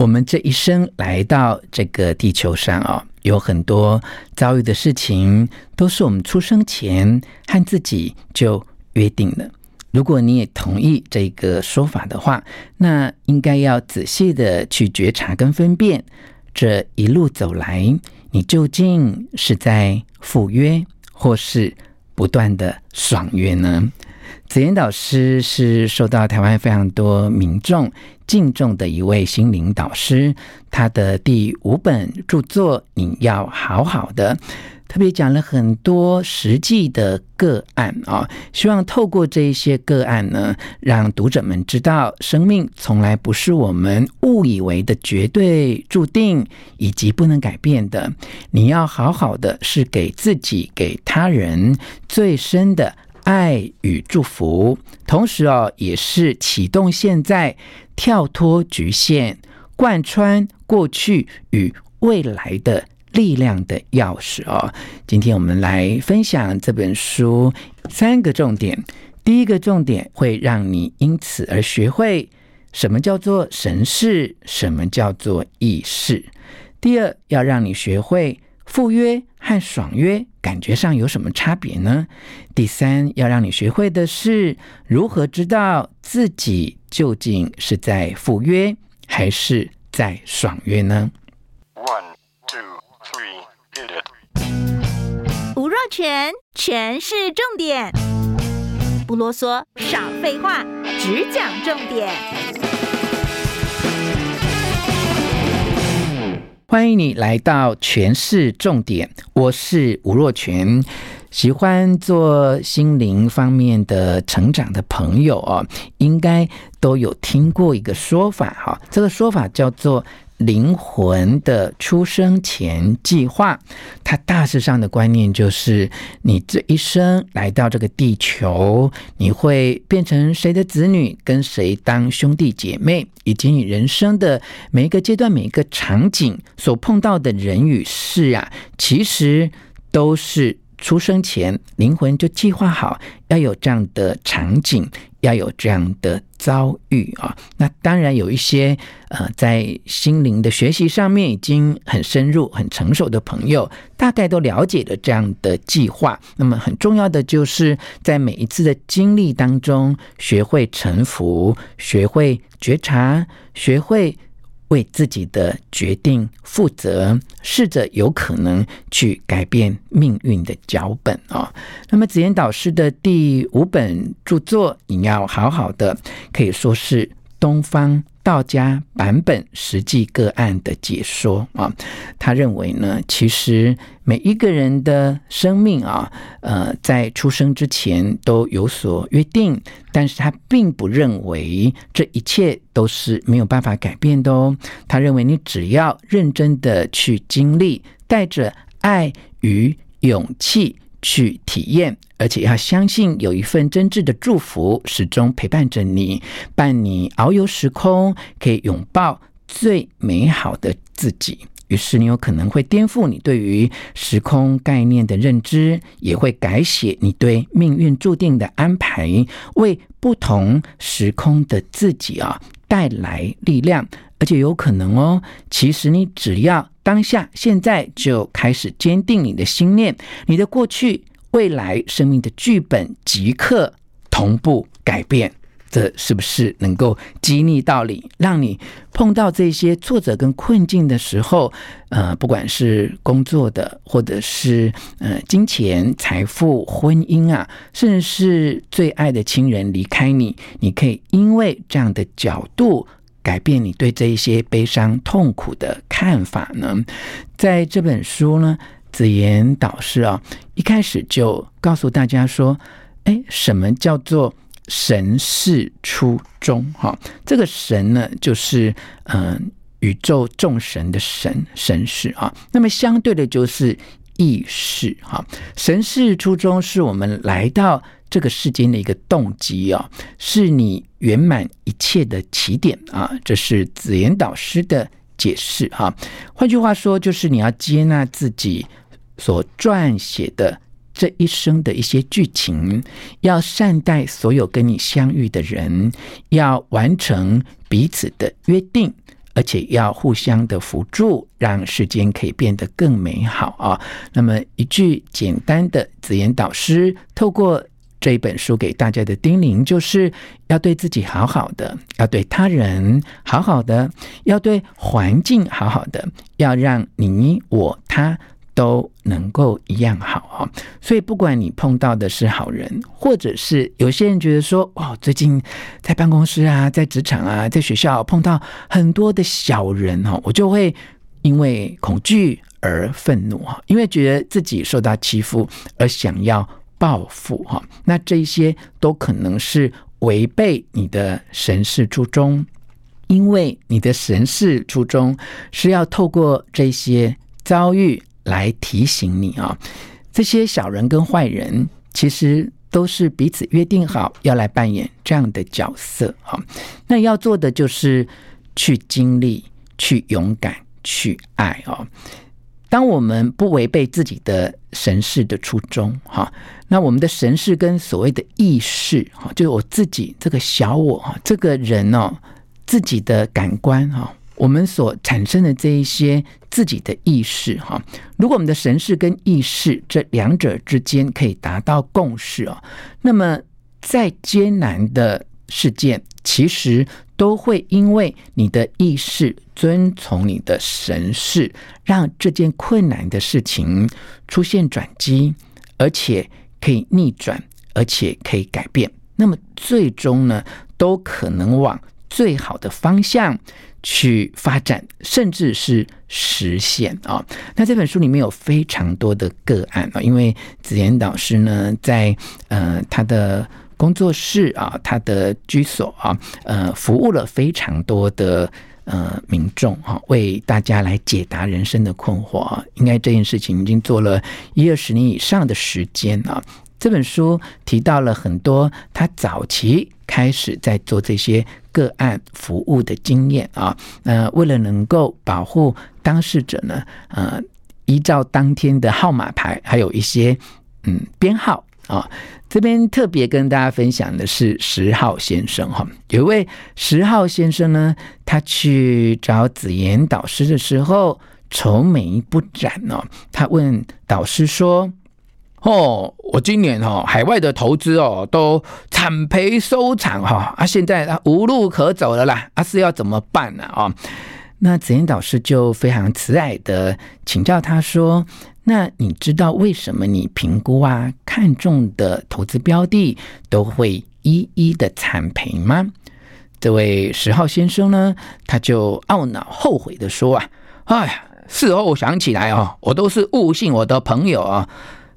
我们这一生来到这个地球上啊、有很多遭遇的事情，都是我们出生前和自己就约定了。如果你也同意这个说法的话，那应该要仔细的去觉察跟分辨，这一路走来，你究竟是在赴约，或是不断的爽约呢？子妍导师是受到台湾非常多民众敬重的一位心灵导师，他的第五本著作《你要好好的》，特别讲了很多实际的个案啊，希望透过这一些个案呢，让读者们知道，生命从来不是我们误以为的绝对注定以及不能改变的。你要好好的，是给自己、给他人最深的。爱与祝福，同时哦，也是启动现在跳脱局限、贯穿过去与未来的力量的钥匙哦。今天我们来分享这本书三个重点。第一个重点会让你因此而学会什么叫做神事，什么叫做意识。第二，要让你学会赴约和爽约。感觉上有什么差别呢？第三，要让你学会的是如何知道自己究竟是在赴约还是在爽约呢？One, two, three, hit it. 吴若全，全是重点，不啰嗦，少废话，只讲重点。欢迎你来到全市重点，我是吴若权。喜欢做心灵方面的成长的朋友哦，应该都有听过一个说法哈，这个说法叫做。灵魂的出生前计划，它大致上的观念就是：你这一生来到这个地球，你会变成谁的子女，跟谁当兄弟姐妹，以及你人生的每一个阶段、每一个场景所碰到的人与事啊，其实都是出生前灵魂就计划好要有这样的场景。要有这样的遭遇啊，那当然有一些呃，在心灵的学习上面已经很深入、很成熟的朋友，大概都了解了这样的计划。那么很重要的就是在每一次的经历当中，学会臣服，学会觉察，学会。为自己的决定负责，试着有可能去改变命运的脚本啊、哦。那么子妍导师的第五本著作，你要好好的，可以说是东方。道家版本实际个案的解说啊，他认为呢，其实每一个人的生命啊，呃，在出生之前都有所约定，但是他并不认为这一切都是没有办法改变的哦。他认为你只要认真的去经历，带着爱与勇气。去体验，而且要相信有一份真挚的祝福始终陪伴着你，伴你遨游时空，可以拥抱最美好的自己。于是你有可能会颠覆你对于时空概念的认知，也会改写你对命运注定的安排，为不同时空的自己啊带来力量。而且有可能哦，其实你只要当下现在就开始坚定你的心念，你的过去、未来生命的剧本即刻同步改变。这是不是能够激励到你，让你碰到这些挫折跟困境的时候，呃，不管是工作的，或者是呃金钱、财富、婚姻啊，甚至是最爱的亲人离开你，你可以因为这样的角度。改变你对这一些悲伤痛苦的看法呢？在这本书呢，子妍导师啊，一开始就告诉大家说：“哎，什么叫做神是初衷，哈，这个神呢，就是嗯宇宙众神的神神识啊。那么相对的，就是意识哈。神是初衷是我们来到这个世间的一个动机哦，是你圆满一切的起点啊。这是紫妍导师的解释哈。换句话说，就是你要接纳自己所撰写的。这一生的一些剧情，要善待所有跟你相遇的人，要完成彼此的约定，而且要互相的辅助，让世间可以变得更美好啊！那么一句简单的紫言导师透过这一本书给大家的叮咛，就是要对自己好好的，要对他人好好的，要对环境好好的，要让你我他。都能够一样好哈，所以不管你碰到的是好人，或者是有些人觉得说，哦，最近在办公室啊，在职场啊，在学校碰到很多的小人哈，我就会因为恐惧而愤怒哈，因为觉得自己受到欺负而想要报复哈，那这些都可能是违背你的神事初衷，因为你的神事初衷是要透过这些遭遇。来提醒你啊，这些小人跟坏人其实都是彼此约定好要来扮演这样的角色啊。那要做的就是去经历、去勇敢、去爱哦。当我们不违背自己的神事的初衷哈，那我们的神事跟所谓的意识哈，就是我自己这个小我哈，这个人哦，自己的感官哈。我们所产生的这一些自己的意识，哈，如果我们的神识跟意识这两者之间可以达到共识哦，那么再艰难的事件，其实都会因为你的意识遵从你的神识，让这件困难的事情出现转机，而且可以逆转，而且可以改变。那么最终呢，都可能往最好的方向去发展，甚至是实现啊！那这本书里面有非常多的个案啊，因为子妍导师呢，在呃他的工作室啊，他的居所啊，呃，服务了非常多的呃民众啊，为大家来解答人生的困惑啊。应该这件事情已经做了一二十年以上的时间啊。这本书提到了很多他早期开始在做这些。个案服务的经验啊，那为了能够保护当事者呢，呃，依照当天的号码牌，还有一些嗯编号啊，这边特别跟大家分享的是十号先生哈，有一位十号先生呢，他去找紫妍导师的时候愁眉不展哦，他问导师说。哦，我今年哈海外的投资哦都惨赔收场哈啊，现在啊无路可走了啦，啊是要怎么办呢啊？那子妍导师就非常慈爱的请教他说：“那你知道为什么你评估啊看中的投资标的都会一一的惨赔吗？”这位十号先生呢，他就懊恼后悔的说啊：“哎呀，事后想起来哦，我都是误信我的朋友啊。”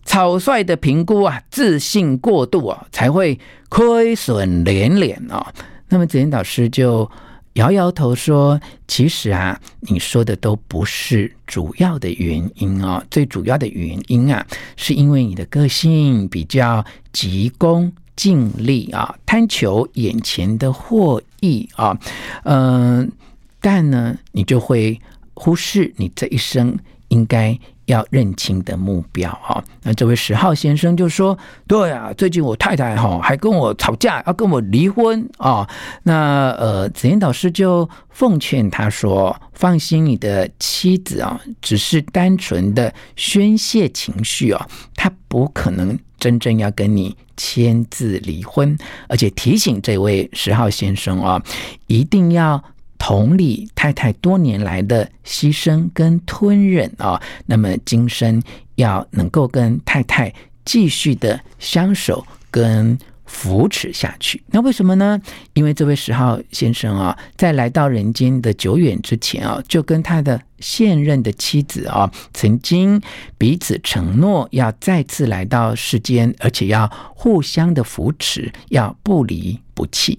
草率的评估啊，自信过度啊，才会亏损连连啊。那么紫妍导师就摇摇头说：“其实啊，你说的都不是主要的原因啊。最主要的原因啊，是因为你的个性比较急功近利啊，贪求眼前的获益啊。嗯、但呢，你就会忽视你这一生应该。”要认清的目标哈，那这位十号先生就说：“对啊，最近我太太哈还跟我吵架，要跟我离婚啊。”那呃，紫妍导师就奉劝他说：“放心，你的妻子啊，只是单纯的宣泄情绪啊，她不可能真正要跟你签字离婚。”而且提醒这位十号先生啊，一定要。同理太太多年来的牺牲跟吞忍啊，那么今生要能够跟太太继续的相守跟扶持下去。那为什么呢？因为这位十号先生啊，在来到人间的久远之前啊，就跟他的现任的妻子啊，曾经彼此承诺要再次来到世间，而且要互相的扶持，要不离不弃。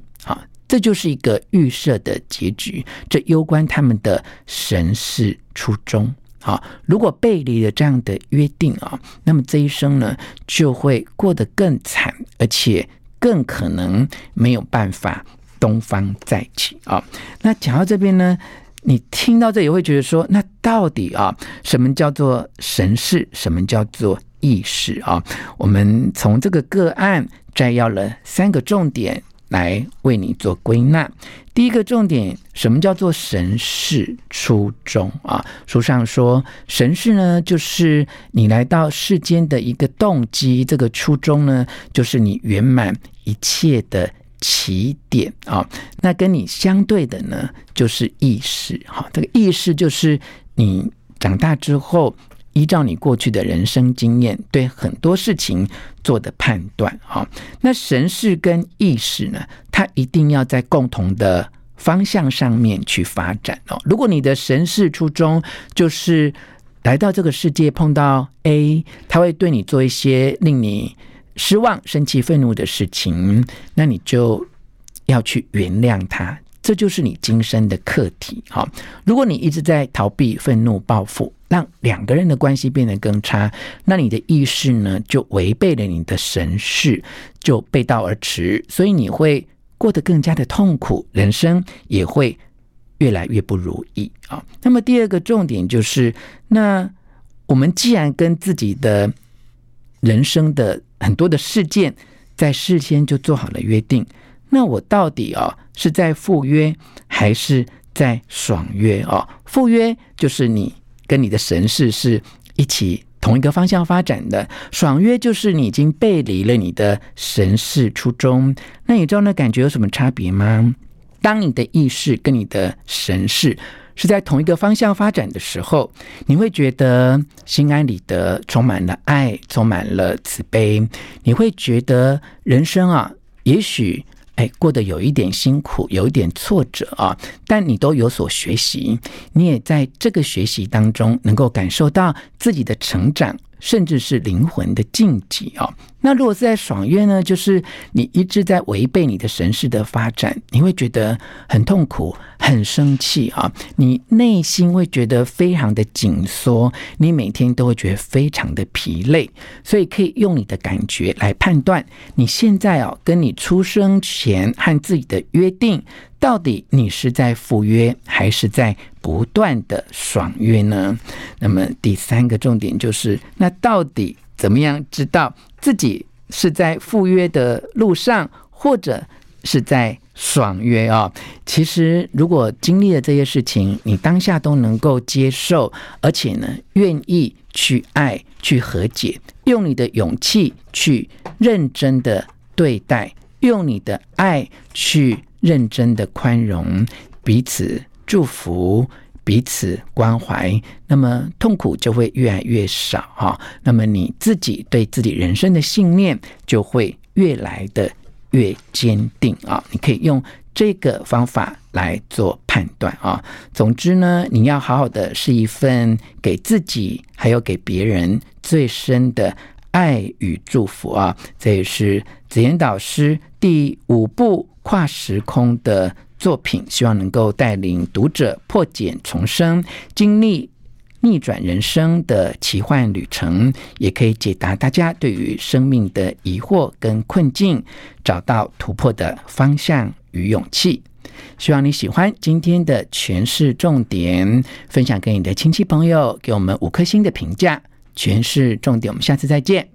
这就是一个预设的结局。这攸关他们的神事初衷。好，如果背离了这样的约定啊，那么这一生呢，就会过得更惨，而且更可能没有办法东方再起啊。那讲到这边呢，你听到这也会觉得说，那到底啊，什么叫做神事？什么叫做意识啊？我们从这个个案摘要了三个重点。来为你做归纳。第一个重点，什么叫做神识初衷啊？书上说，神识呢，就是你来到世间的一个动机。这个初衷呢，就是你圆满一切的起点啊。那跟你相对的呢，就是意识。哈，这个意识就是你长大之后。依照你过去的人生经验，对很多事情做的判断，哈，那神识跟意识呢，它一定要在共同的方向上面去发展哦。如果你的神识初衷就是来到这个世界碰到 A，他会对你做一些令你失望、生气、愤怒的事情，那你就要去原谅他，这就是你今生的课题。好，如果你一直在逃避、愤怒、报复。让两个人的关系变得更差，那你的意识呢，就违背了你的神识，就背道而驰，所以你会过得更加的痛苦，人生也会越来越不如意啊。那么第二个重点就是，那我们既然跟自己的人生的很多的事件在事先就做好了约定，那我到底啊是在赴约还是在爽约啊？赴约就是你。跟你的神事是一起同一个方向发展的，爽约就是你已经背离了你的神事初衷。那你知道那感觉有什么差别吗？当你的意识跟你的神事是在同一个方向发展的时候，你会觉得心安理得，充满了爱，充满了慈悲。你会觉得人生啊，也许。哎，过得有一点辛苦，有一点挫折啊，但你都有所学习，你也在这个学习当中能够感受到自己的成长。甚至是灵魂的晋级啊。那如果是在爽约呢？就是你一直在违背你的神事的发展，你会觉得很痛苦、很生气啊。你内心会觉得非常的紧缩，你每天都会觉得非常的疲累。所以可以用你的感觉来判断，你现在哦，跟你出生前和自己的约定。到底你是在赴约还是在不断的爽约呢？那么第三个重点就是，那到底怎么样知道自己是在赴约的路上，或者是在爽约啊？其实，如果经历了这些事情，你当下都能够接受，而且呢，愿意去爱、去和解，用你的勇气去认真的对待，用你的爱去。认真的宽容，彼此祝福，彼此关怀，那么痛苦就会越来越少哈。那么你自己对自己人生的信念就会越来的越坚定啊。你可以用这个方法来做判断啊。总之呢，你要好好的是一份给自己还有给别人最深的爱与祝福啊。这也是子妍导师第五部。跨时空的作品，希望能够带领读者破茧重生，经历逆转人生的奇幻旅程，也可以解答大家对于生命的疑惑跟困境，找到突破的方向与勇气。希望你喜欢今天的诠释重点，分享给你的亲戚朋友，给我们五颗星的评价。诠释重点，我们下次再见。